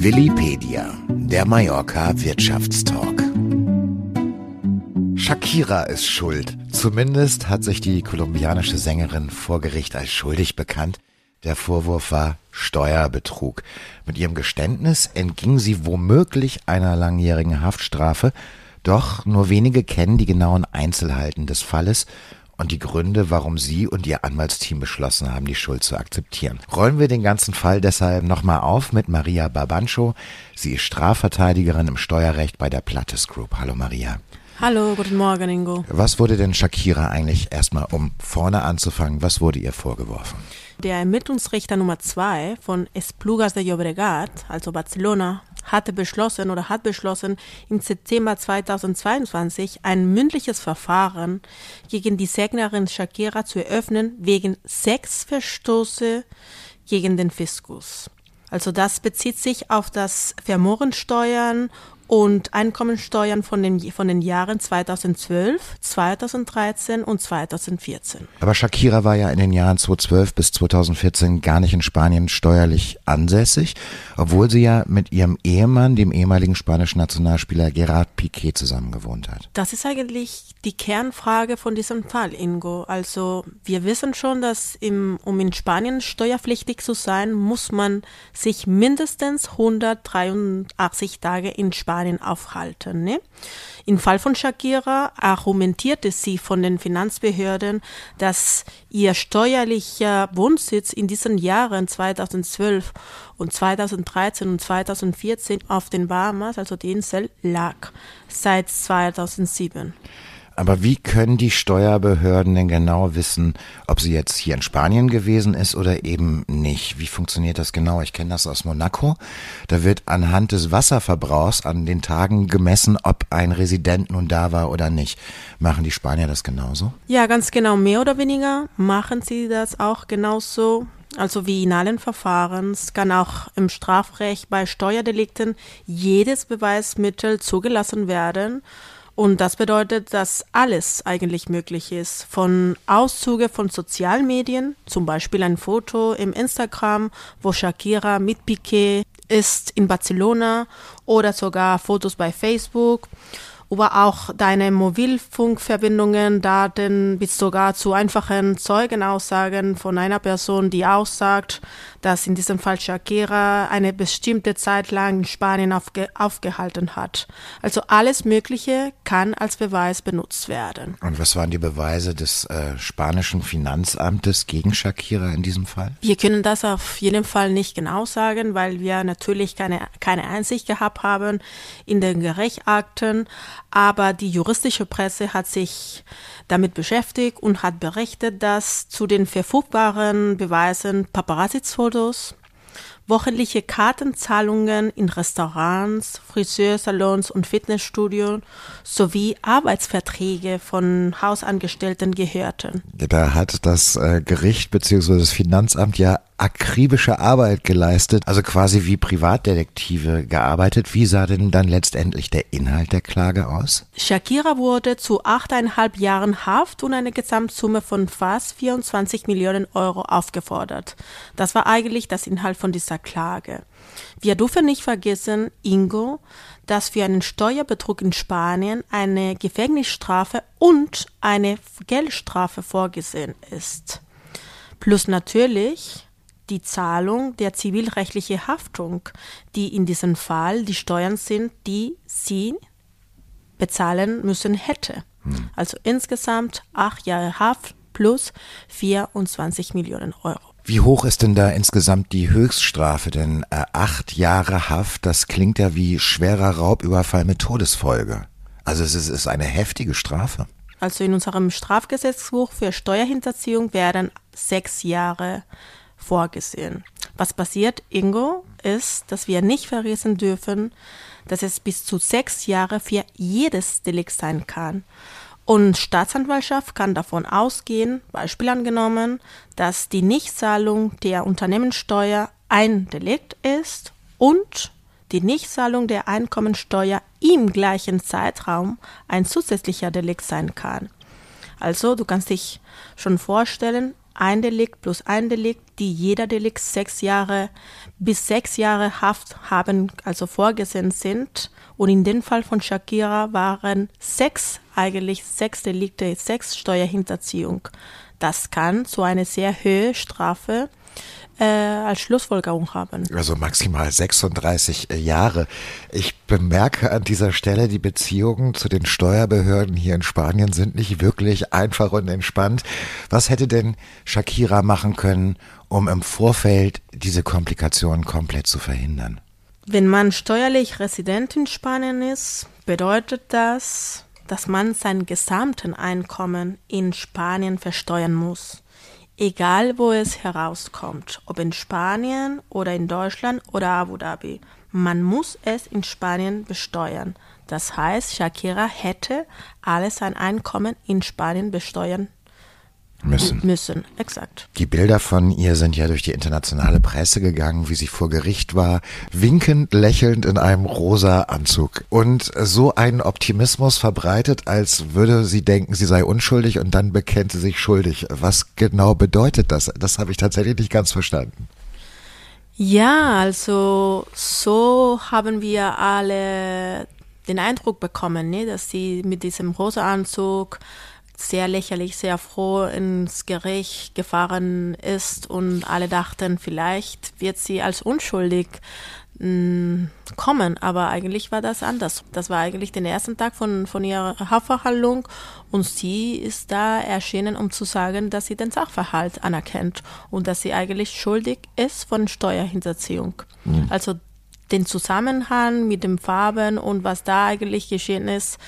Willipedia, der Mallorca Wirtschaftstalk. Shakira ist schuld. Zumindest hat sich die kolumbianische Sängerin vor Gericht als schuldig bekannt. Der Vorwurf war Steuerbetrug. Mit ihrem Geständnis entging sie womöglich einer langjährigen Haftstrafe, doch nur wenige kennen die genauen Einzelheiten des Falles und die Gründe, warum Sie und Ihr Anwaltsteam beschlossen haben, die Schuld zu akzeptieren. Rollen wir den ganzen Fall deshalb nochmal auf mit Maria Babancho. Sie ist Strafverteidigerin im Steuerrecht bei der Plattes Group. Hallo Maria. Hallo, guten Morgen, Ingo. Was wurde denn Shakira eigentlich erstmal, um vorne anzufangen, was wurde ihr vorgeworfen? Der Ermittlungsrichter Nummer 2 von Esplugas de Llobregat, also Barcelona, hatte beschlossen oder hat beschlossen, im September 2022 ein mündliches Verfahren gegen die Sängnerin Shakira zu eröffnen wegen sechs Verstoße gegen den Fiskus. Also das bezieht sich auf das Vermorensteuern und Einkommensteuern von den, von den Jahren 2012, 2013 und 2014. Aber Shakira war ja in den Jahren 2012 bis 2014 gar nicht in Spanien steuerlich ansässig, obwohl sie ja mit ihrem Ehemann, dem ehemaligen spanischen Nationalspieler Gerard Piquet, zusammengewohnt hat. Das ist eigentlich die Kernfrage von diesem Fall, Ingo. Also wir wissen schon, dass im, um in Spanien steuerpflichtig zu sein, muss man sich mindestens 183 Tage in Spanien Spanien aufhalten. Ne? Im Fall von Shakira argumentierte sie von den Finanzbehörden, dass ihr steuerlicher Wohnsitz in diesen Jahren 2012 und 2013 und 2014 auf den Bahamas, also die Insel, lag seit 2007. Aber wie können die Steuerbehörden denn genau wissen, ob sie jetzt hier in Spanien gewesen ist oder eben nicht? Wie funktioniert das genau? Ich kenne das aus Monaco. Da wird anhand des Wasserverbrauchs an den Tagen gemessen, ob ein Resident nun da war oder nicht. Machen die Spanier das genauso? Ja, ganz genau. Mehr oder weniger machen sie das auch genauso. Also wie in allen Verfahren kann auch im Strafrecht bei Steuerdelikten jedes Beweismittel zugelassen werden. Und das bedeutet, dass alles eigentlich möglich ist. Von Auszüge von Sozialmedien, zum Beispiel ein Foto im Instagram, wo Shakira mit Piquet ist in Barcelona oder sogar Fotos bei Facebook aber auch deine Mobilfunkverbindungen, Daten bis sogar zu einfachen Zeugenaussagen von einer Person, die aussagt, dass in diesem Fall Shakira eine bestimmte Zeit lang in Spanien aufge aufgehalten hat. Also alles Mögliche kann als Beweis benutzt werden. Und was waren die Beweise des äh, spanischen Finanzamtes gegen Shakira in diesem Fall? Wir können das auf jeden Fall nicht genau sagen, weil wir natürlich keine, keine Einsicht gehabt haben in den Gerichtsakten aber die juristische Presse hat sich damit beschäftigt und hat berichtet, dass zu den verfügbaren Beweisen Paparazzi-Fotos, wöchentliche Kartenzahlungen in Restaurants, Friseursalons und Fitnessstudios sowie Arbeitsverträge von Hausangestellten gehörten. Da hat das äh, Gericht bzw. das Finanzamt ja akribische Arbeit geleistet, also quasi wie Privatdetektive gearbeitet. Wie sah denn dann letztendlich der Inhalt der Klage aus? Shakira wurde zu achteinhalb Jahren Haft und eine Gesamtsumme von fast 24 Millionen Euro aufgefordert. Das war eigentlich das Inhalt von dieser Klage. Wir dürfen nicht vergessen, Ingo, dass für einen Steuerbetrug in Spanien eine Gefängnisstrafe und eine Geldstrafe vorgesehen ist. Plus natürlich die Zahlung der zivilrechtlichen Haftung, die in diesem Fall die Steuern sind, die sie bezahlen müssen hätte. Hm. Also insgesamt acht Jahre Haft plus 24 Millionen Euro. Wie hoch ist denn da insgesamt die Höchststrafe? Denn äh, acht Jahre Haft, das klingt ja wie schwerer Raubüberfall mit Todesfolge. Also es ist, ist eine heftige Strafe. Also in unserem Strafgesetzbuch für Steuerhinterziehung werden sechs Jahre vorgesehen. Was passiert, Ingo, ist, dass wir nicht vergessen dürfen, dass es bis zu sechs Jahre für jedes Delikt sein kann. Und Staatsanwaltschaft kann davon ausgehen, Beispiel angenommen, dass die Nichtzahlung der Unternehmenssteuer ein Delikt ist und die Nichtzahlung der Einkommensteuer im gleichen Zeitraum ein zusätzlicher Delikt sein kann. Also du kannst dich schon vorstellen, ein Delikt plus ein Delikt, die jeder Delikt sechs Jahre bis sechs Jahre Haft haben, also vorgesehen sind. Und in dem Fall von Shakira waren sechs, eigentlich sechs Delikte, sechs Steuerhinterziehung. Das kann zu einer sehr hohen Strafe äh, als Schlussfolgerung haben. Also maximal 36 äh, Jahre. Ich bemerke an dieser Stelle, die Beziehungen zu den Steuerbehörden hier in Spanien sind nicht wirklich einfach und entspannt. Was hätte denn Shakira machen können, um im Vorfeld diese Komplikationen komplett zu verhindern? Wenn man steuerlich Resident in Spanien ist, bedeutet das, dass man sein gesamten Einkommen in Spanien versteuern muss. Egal wo es herauskommt, ob in Spanien oder in Deutschland oder Abu Dhabi. Man muss es in Spanien besteuern. Das heißt, Shakira hätte alles sein Einkommen in Spanien besteuern müssen. Müssen, exakt. Die Bilder von ihr sind ja durch die internationale Presse gegangen, wie sie vor Gericht war, winkend, lächelnd in einem rosa Anzug und so einen Optimismus verbreitet, als würde sie denken, sie sei unschuldig und dann bekennt sie sich schuldig. Was genau bedeutet das? Das habe ich tatsächlich nicht ganz verstanden. Ja, also so haben wir alle den Eindruck bekommen, ne, dass sie mit diesem rosa Anzug sehr lächerlich, sehr froh ins Gericht gefahren ist und alle dachten, vielleicht wird sie als unschuldig mh, mm, kommen, aber eigentlich war das anders. Das war eigentlich den ersten Tag von, von ihrer Hauptverhandlung und sie ist da erschienen, um zu sagen, dass sie den Sachverhalt anerkennt und dass sie eigentlich schuldig ist von Steuerhinterziehung. Mhm. Also den Zusammenhang mit den Farben und was da eigentlich geschehen ist,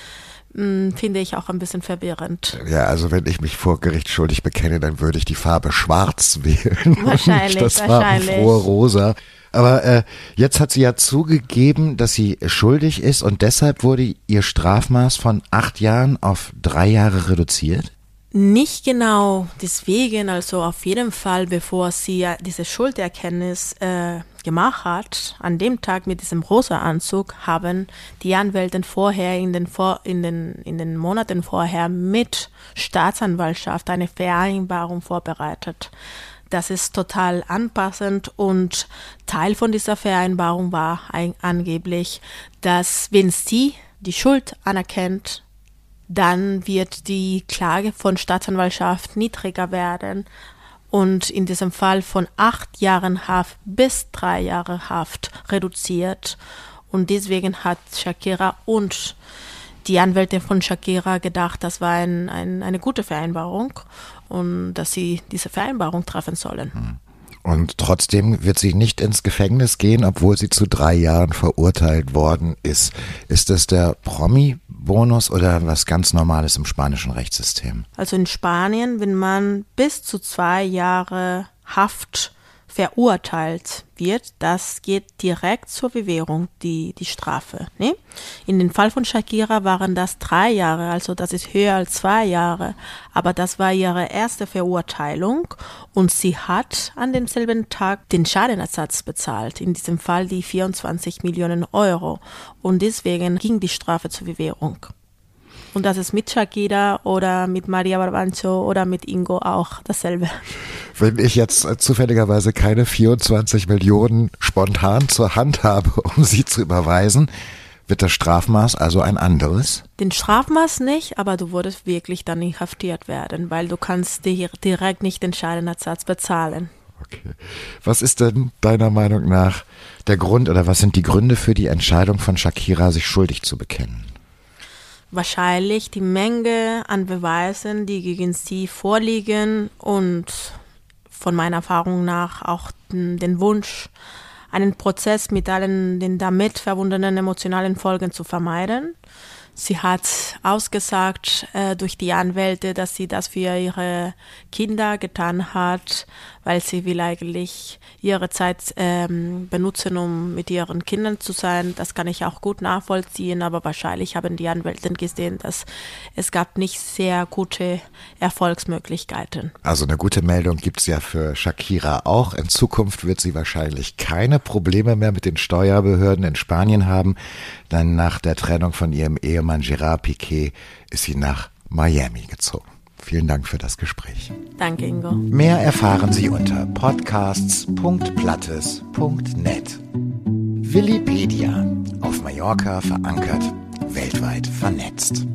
hm, finde ich auch ein bisschen verwirrend. Ja, also wenn ich mich vor Gericht schuldig bekenne, dann würde ich die Farbe schwarz wählen. Wahrscheinlich, und das wahrscheinlich. Farbenfrohe rosa. Aber äh, jetzt hat sie ja zugegeben, dass sie schuldig ist und deshalb wurde ihr Strafmaß von acht Jahren auf drei Jahre reduziert. Nicht genau deswegen, also auf jeden Fall, bevor sie diese Schulderkenntnis äh, gemacht hat, an dem Tag mit diesem rosa Anzug, haben die Anwälte vorher in den, vor, in den, in den Monaten vorher mit Staatsanwaltschaft eine Vereinbarung vorbereitet. Das ist total anpassend und Teil von dieser Vereinbarung war ein, angeblich, dass wenn sie die Schuld anerkennt, dann wird die Klage von Staatsanwaltschaft niedriger werden und in diesem Fall von acht Jahren Haft bis drei Jahre Haft reduziert. Und deswegen hat Shakira und die Anwälte von Shakira gedacht, das war ein, ein, eine gute Vereinbarung und dass sie diese Vereinbarung treffen sollen. Hm. Und trotzdem wird sie nicht ins Gefängnis gehen, obwohl sie zu drei Jahren verurteilt worden ist. Ist das der Promi-Bonus oder was ganz Normales im spanischen Rechtssystem? Also in Spanien, wenn man bis zu zwei Jahre Haft verurteilt wird, das geht direkt zur Bewährung, die, die Strafe. Ne? In dem Fall von Shakira waren das drei Jahre, also das ist höher als zwei Jahre. Aber das war ihre erste Verurteilung und sie hat an demselben Tag den Schadenersatz bezahlt, in diesem Fall die 24 Millionen Euro. Und deswegen ging die Strafe zur Bewährung. Und das ist mit Shakira oder mit Maria Barbancho oder mit Ingo auch dasselbe. Wenn ich jetzt äh, zufälligerweise keine 24 Millionen spontan zur Hand habe, um sie zu überweisen, wird das Strafmaß also ein anderes? Den Strafmaß nicht, aber du würdest wirklich dann inhaftiert werden, weil du kannst direkt nicht den Schadenersatz bezahlen. Okay. Was ist denn deiner Meinung nach der Grund oder was sind die Gründe für die Entscheidung von Shakira, sich schuldig zu bekennen? wahrscheinlich die Menge an Beweisen, die gegen sie vorliegen und von meiner Erfahrung nach auch den Wunsch, einen Prozess mit allen den damit verbundenen emotionalen Folgen zu vermeiden. Sie hat ausgesagt äh, durch die Anwälte, dass sie das für ihre Kinder getan hat, weil sie will eigentlich ihre Zeit ähm, benutzen, um mit ihren Kindern zu sein. Das kann ich auch gut nachvollziehen, aber wahrscheinlich haben die Anwälte gesehen, dass es gab nicht sehr gute Erfolgsmöglichkeiten. Also eine gute Meldung gibt es ja für Shakira auch. In Zukunft wird sie wahrscheinlich keine Probleme mehr mit den Steuerbehörden in Spanien haben, denn nach der Trennung von ihrem Ehemann Gerard Piquet ist sie nach Miami gezogen. Vielen Dank für das Gespräch. Danke, Ingo. Mehr erfahren Sie unter podcasts.plattes.net. Willipedia. Auf Mallorca verankert, weltweit vernetzt.